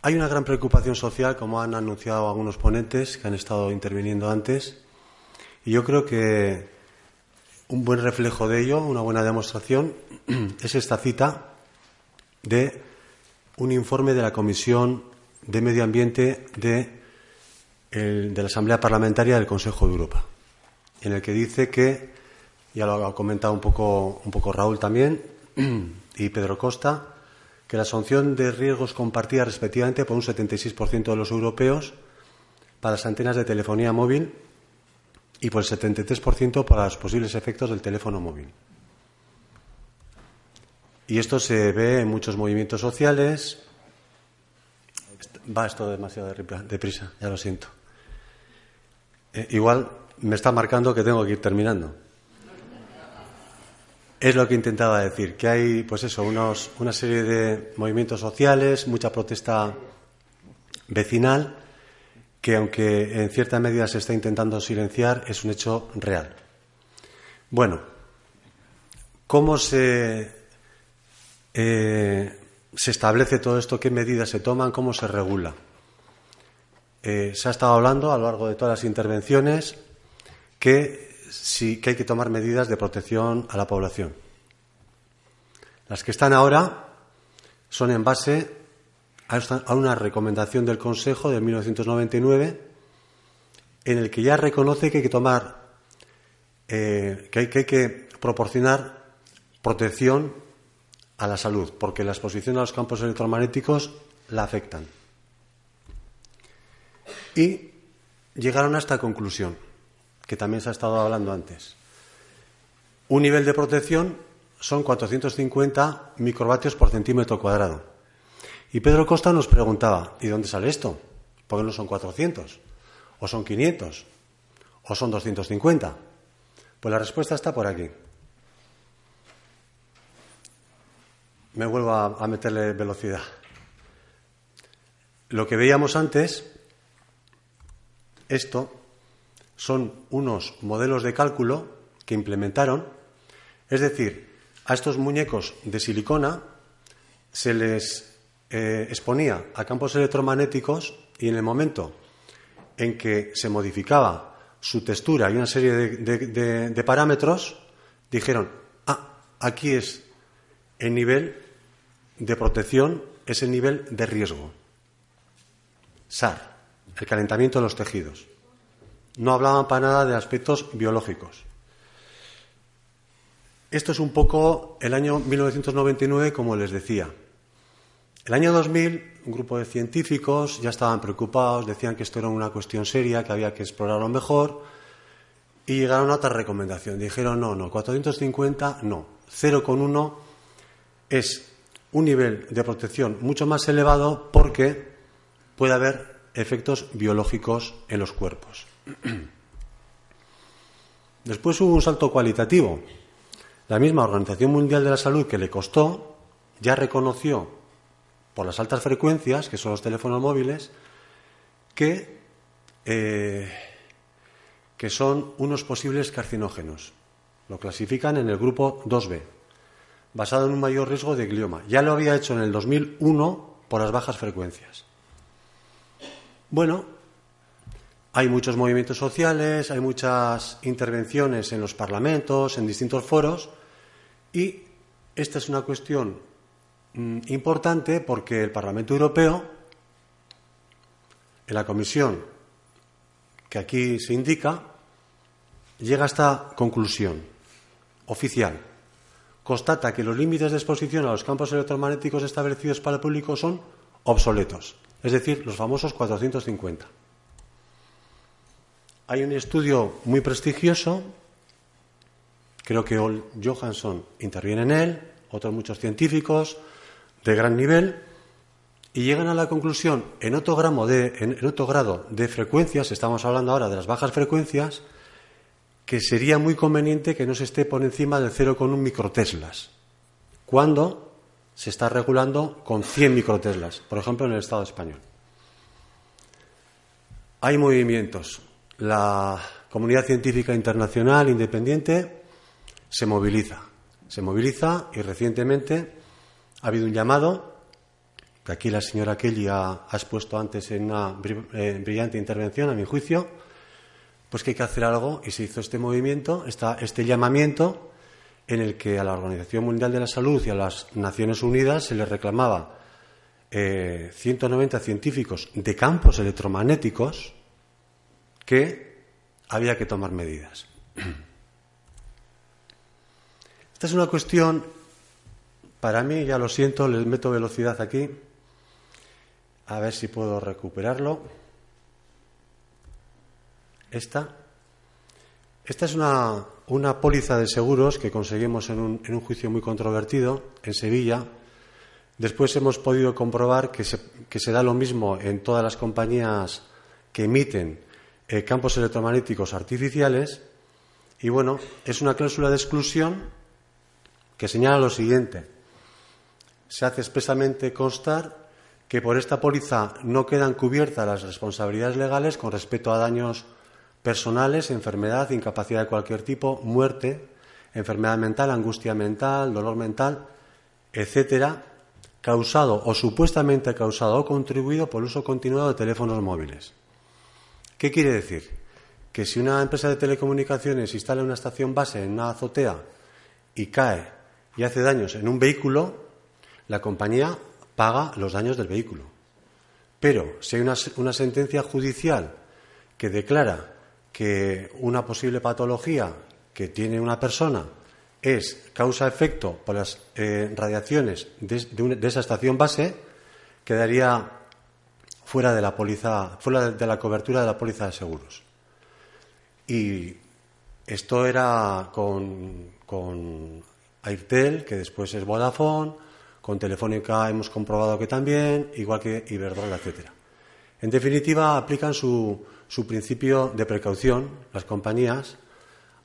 Hay una gran preocupación social, como han anunciado algunos ponentes que han estado interviniendo antes, y yo creo que un buen reflejo de ello, una buena demostración, es esta cita de un informe de la Comisión de Medio Ambiente de, la Asamblea Parlamentaria del Consejo de Europa, en el que dice que, ya lo ha comentado un poco, un poco Raúl también, y Pedro Costa, que la asunción de riesgos compartida respectivamente por un 76% de los europeos para las antenas de telefonía móvil y por el 73% para los posibles efectos del teléfono móvil. Y esto se ve en muchos movimientos sociales. Va esto demasiado deprisa, ya lo siento. Eh, igual me está marcando que tengo que ir terminando. Es lo que intentaba decir, que hay, pues eso, unos, una serie de movimientos sociales, mucha protesta vecinal, que aunque en cierta medida se está intentando silenciar, es un hecho real. Bueno, ¿cómo se, eh, se establece todo esto? ¿Qué medidas se toman? ¿Cómo se regula? Eh, se ha estado hablando a lo largo de todas las intervenciones que sí que hay que tomar medidas de protección a la población. Las que están ahora son en base a una recomendación del Consejo de 1999 en el que ya reconoce que hay que tomar, eh, que, hay, que hay que proporcionar protección a la salud, porque la exposición a los campos electromagnéticos la afectan. Y llegaron a esta conclusión que también se ha estado hablando antes. Un nivel de protección son 450 microvatios por centímetro cuadrado. Y Pedro Costa nos preguntaba, ¿y dónde sale esto? ¿Por qué no son 400? ¿O son 500? ¿O son 250? Pues la respuesta está por aquí. Me vuelvo a, a meterle velocidad. Lo que veíamos antes, esto son unos modelos de cálculo que implementaron, es decir, a estos muñecos de silicona se les eh, exponía a campos electromagnéticos y en el momento en que se modificaba su textura y una serie de, de parámetros, dijeron, ah, aquí es el nivel de protección, es el nivel de riesgo. SAR, el calentamiento de los tejidos. No hablaban para nada de aspectos biológicos. Esto es un poco el año 1999, como les decía. El año 2000, un grupo de científicos ya estaban preocupados, decían que esto era una cuestión seria, que había que explorarlo mejor, y llegaron a otra recomendación. Dijeron, no, no, 450, no. 0,1 es un nivel de protección mucho más elevado porque puede haber efectos biológicos en los cuerpos. Después hubo un salto cualitativo. La misma Organización Mundial de la Salud que le costó ya reconoció por las altas frecuencias, que son los teléfonos móviles, que, eh, que son unos posibles carcinógenos. Lo clasifican en el grupo 2B, basado en un mayor riesgo de glioma. Ya lo había hecho en el 2001 por las bajas frecuencias. Bueno, hay muchos movimientos sociales, hay muchas intervenciones en los parlamentos, en distintos foros, y esta es una cuestión mm, importante porque el Parlamento Europeo, en la comisión que aquí se indica, llega a esta conclusión oficial. Constata que los límites de exposición a los campos electromagnéticos establecidos para el público son obsoletos, es decir, los famosos 450. Hay un estudio muy prestigioso, creo que Ol Johansson interviene en él, otros muchos científicos de gran nivel, y llegan a la conclusión, en otro, grado de, otro grado de frecuencias, estamos hablando ahora de las bajas frecuencias, que sería muy conveniente que no se esté por encima del 0,1 microteslas, cuando se está regulando con 100 microteslas, por ejemplo en el Estado español. Hay movimientos la comunidad científica internacional independiente se moviliza. Se moviliza y recientemente ha habido un llamado que aquí la señora Kelly ha, expuesto antes en una eh, brillante intervención, a mi juicio, pues que hay que hacer algo y se hizo este movimiento, este llamamiento en el que a la Organización Mundial de la Salud y a las Naciones Unidas se les reclamaba 190 eh, científicos de campos electromagnéticos que había que tomar medidas. Esta es una cuestión, para mí, ya lo siento, les meto velocidad aquí, a ver si puedo recuperarlo. Esta. Esta es una, una póliza de seguros que conseguimos en un, en un, juicio muy controvertido en Sevilla. Después hemos podido comprobar que se, que se da lo mismo en todas las compañías que emiten eh, campos electromagnéticos artificiales. Y bueno, es una cláusula de exclusión que señala lo siguiente. Se hace expresamente constar que por esta póliza no quedan cubiertas las responsabilidades legales con respecto a daños personales, enfermedad, incapacidad de cualquier tipo, muerte, enfermedad mental, angustia mental, dolor mental, etcétera, causado o supuestamente causado o contribuido por el uso continuado de teléfonos móviles. ¿Qué quiere decir? Que si una empresa de telecomunicaciones instala una estación base en una azotea y cae y hace daños en un vehículo, la compañía paga los daños del vehículo. Pero si hay una, sentencia judicial que declara que una posible patología que tiene una persona es causa-efecto por las eh, radiaciones de, esa estación base, quedaría fuera de la póliza, fuera de la cobertura de la póliza de seguros. Y esto era con, con Airtel, que después es Vodafone, con Telefónica hemos comprobado que también, igual que Iberdrola, etcétera. En definitiva, aplican su, principio de precaución las compañías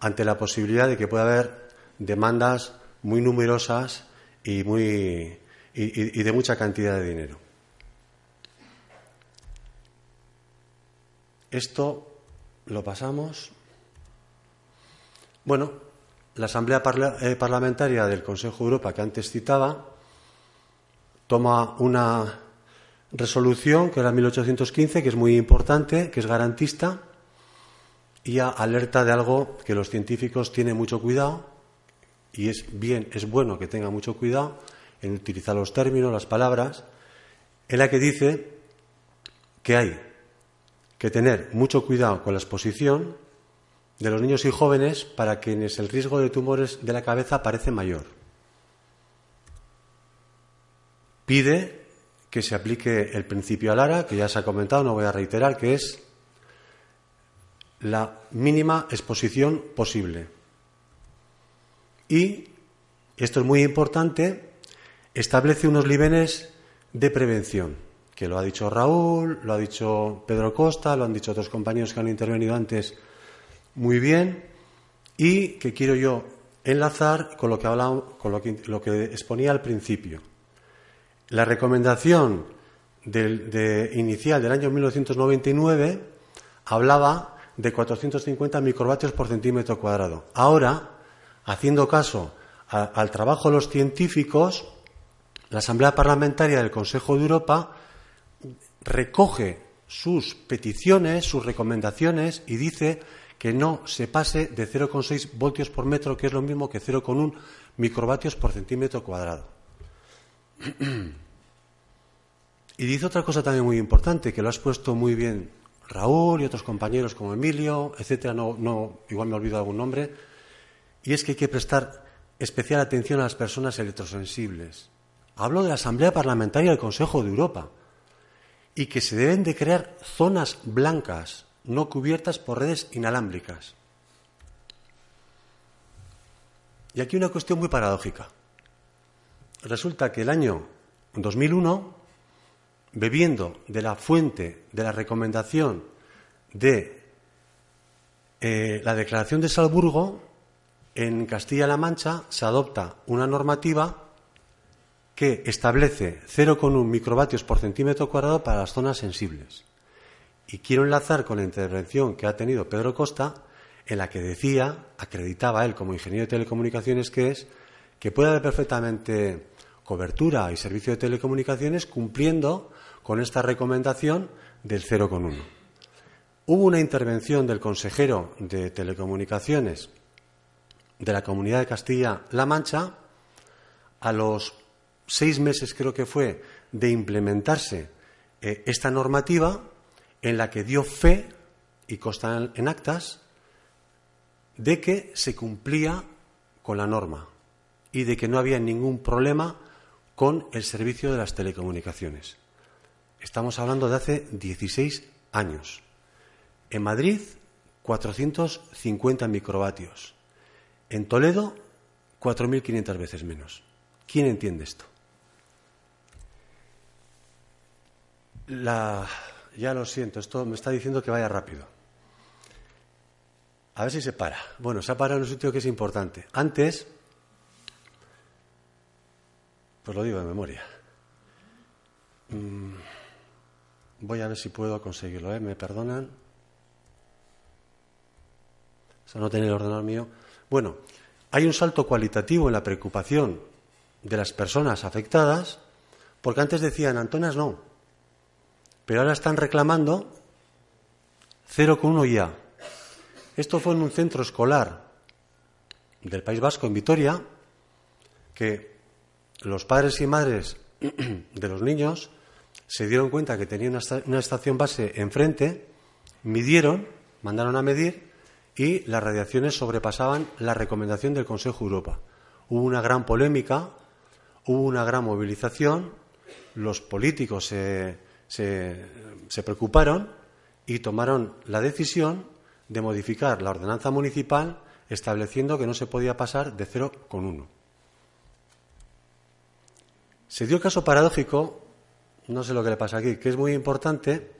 ante la posibilidad de que pueda haber demandas muy numerosas y, muy, y de mucha cantidad de dinero. Esto lo pasamos. Bueno, la Asamblea eh, Parlamentaria del Consejo de Europa que antes citaba toma una resolución, que era 1815, que es muy importante, que es garantista, y alerta de algo que los científicos tienen mucho cuidado, y es bien, es bueno que tengan mucho cuidado en utilizar los términos, las palabras, en la que dice que hay que tener mucho cuidado con la exposición de los niños y jóvenes para quienes el riesgo de tumores de la cabeza parece mayor. pide que se aplique el principio Alara, que ya se ha comentado, no voy a reiterar, que es la mínima exposición posible. Y, esto es muy importante, establece unos niveles de prevención, que lo ha dicho Raúl, lo ha dicho Pedro Costa, lo han dicho otros compañeros que han intervenido antes muy bien, y que quiero yo enlazar con lo que, hablaba, con lo que, exponía al principio. La recomendación inicial del año 1999 hablaba de 450 microvatios por centímetro cuadrado. Ahora, haciendo caso al trabajo de los científicos, la Asamblea Parlamentaria del Consejo de Europa recoge sus peticiones, sus recomendaciones y dice que no se pase de 0,6 voltios por metro, que es lo mismo que 0,1 microvatios por centímetro cuadrado. Y dice otra cosa también muy importante, que lo has puesto muy bien Raúl y otros compañeros como Emilio, etcétera, no, no, igual me olvido algún nombre, y es que hay que prestar especial atención a las personas electrosensibles. Hablo de la Asamblea Parlamentaria del Consejo de Europa y que se deben de crear zonas blancas no cubiertas por redes inalámbricas. Y aquí una cuestión muy paradójica. Resulta que el año 2001 bebiendo de la fuente de la recomendación de eh, la Declaración de Salzburgo, en Castilla-La Mancha se adopta una normativa que establece 0,1 microvatios por centímetro cuadrado para las zonas sensibles. Y quiero enlazar con la intervención que ha tenido Pedro Costa, en la que decía, acreditaba él como ingeniero de telecomunicaciones que es, que puede haber perfectamente cobertura y servicio de telecomunicaciones cumpliendo con esta recomendación del 0,1. Hubo una intervención del consejero de Telecomunicaciones de la Comunidad de Castilla-La Mancha a los seis meses, creo que fue, de implementarse eh, esta normativa en la que dio fe, y consta en actas, de que se cumplía con la norma y de que no había ningún problema con el servicio de las telecomunicaciones. Estamos hablando de hace 16 años. En Madrid, 450 microvatios. En Toledo, 4.500 veces menos. ¿Quién entiende esto? Ya lo siento, esto me está diciendo que vaya rápido. A ver si se para. Bueno, se ha parado en un sitio que es importante. Antes, pues lo digo de memoria. Mm, voy a ver si puedo conseguirlo, ¿eh? ¿Me perdonan? O sea, no tener el ordenador mío. Bueno, hay un salto cualitativo en la preocupación de las personas afectadas, porque antes decían, Antonas no, pero ahora están reclamando 0,1 ya. Esto fue en un centro escolar del País Vasco, en Vitoria, que los padres y madres de los niños se dieron cuenta que tenía una, estación base enfrente, midieron, mandaron a medir y las radiaciones sobrepasaban la recomendación del Consejo Europa. Hubo una gran polémica, hubo una gran movilización, los políticos se, se preocuparon y tomaron la decisión de modificar la ordenanza municipal estableciendo que no se podía pasar de 0,1. Se dio caso paradójico, no sé lo que le pasa aquí, que es muy importante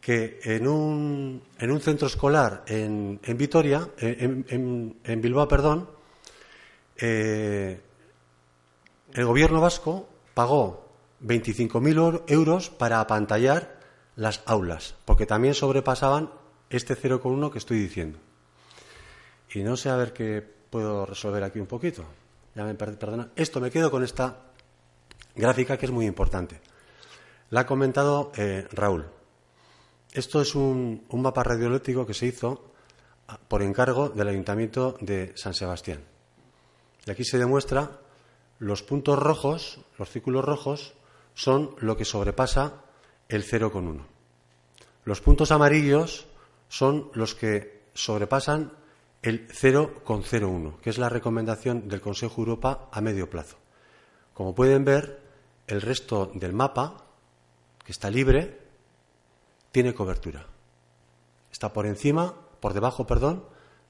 que en un, en un centro escolar en, en Vitoria, en, en, Bilbao, perdón, eh, el gobierno vasco pagó 25.000 euros para apantallar las aulas, porque también sobrepasaban este 0,1 que estoy diciendo. Y no sé a ver qué puedo resolver aquí un poquito. Ya me perdona. Esto me quedo con esta gráfica que es muy importante. La ha comentado eh, Raúl. Esto es un, un mapa radioeléctrico que se hizo ah, por encargo del Ayuntamiento de San Sebastián. Y aquí se demuestra los puntos rojos, los círculos rojos, son lo que sobrepasa el 0,1. Los puntos amarillos son los que sobrepasan el 0,01, que es la recomendación del Consejo Europa a medio plazo. Como pueden ver, el resto del mapa, que está libre, tiene cobertura. Está por encima, por debajo, perdón,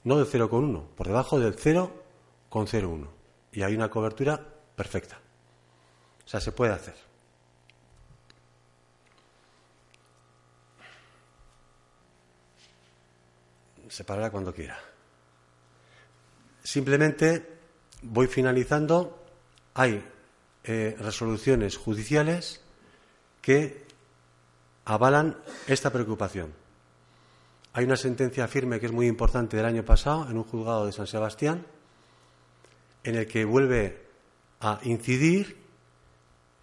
no del 0,1, por debajo del 0,01. Y hay una cobertura perfecta. O sea, se puede hacer. Se parará cuando quiera. Simplemente voy finalizando. Hay eh, resoluciones judiciales que avalan esta preocupación. Hay una sentencia firme que es muy importante del año pasado en un juzgado de San Sebastián, en el que vuelve a incidir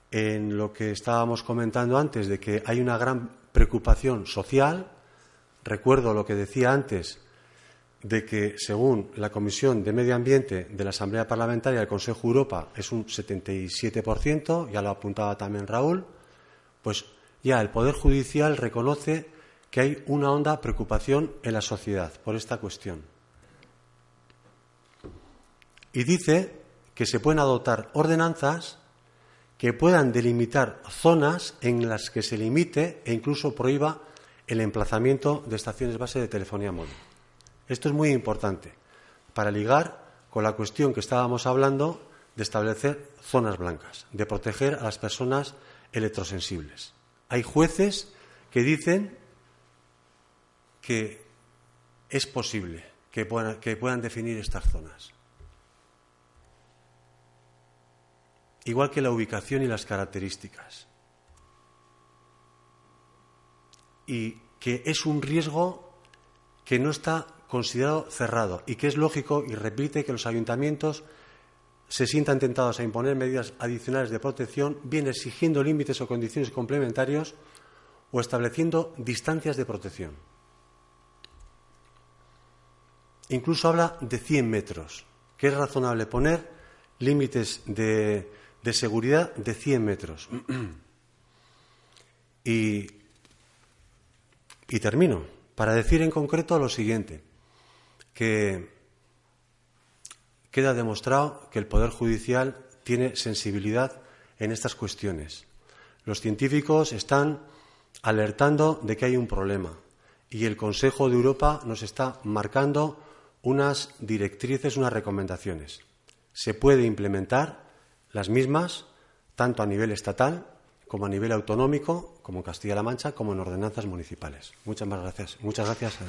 en lo que estábamos comentando antes, de que hay una gran preocupación social Recuerdo lo que decía antes de que, según la Comisión de Medio Ambiente de la Asamblea Parlamentaria del Consejo Europa, es un 77%, ya lo apuntaba también Raúl, pues ya el Poder Judicial reconoce que hay una honda preocupación en la sociedad por esta cuestión. Y dice que se pueden adoptar ordenanzas que puedan delimitar zonas en las que se limite e incluso prohíba el emplazamiento de estaciones base de telefonía móvil. Esto es muy importante para ligar con la cuestión que estábamos hablando de establecer zonas blancas, de proteger a las personas electrosensibles. Hay jueces que dicen que es posible que puedan, que puedan definir estas zonas. Igual que la ubicación y las características. Y que es un riesgo que no está considerado cerrado y que es lógico y repite que los ayuntamientos se sientan tentados a imponer medidas adicionales de protección, bien exigiendo límites o condiciones complementarios o estableciendo distancias de protección. Incluso habla de 100 metros, que es razonable poner límites de, de seguridad de 100 metros. y, y termino para decir en concreto lo siguiente, que queda demostrado que el Poder Judicial tiene sensibilidad en estas cuestiones. Los científicos están alertando de que hay un problema y el Consejo de Europa nos está marcando unas directrices, unas recomendaciones. Se puede implementar las mismas tanto a nivel estatal como a nivel autonómico, como en Castilla-La Mancha, como en ordenanzas municipales. Muchas más gracias. Muchas gracias.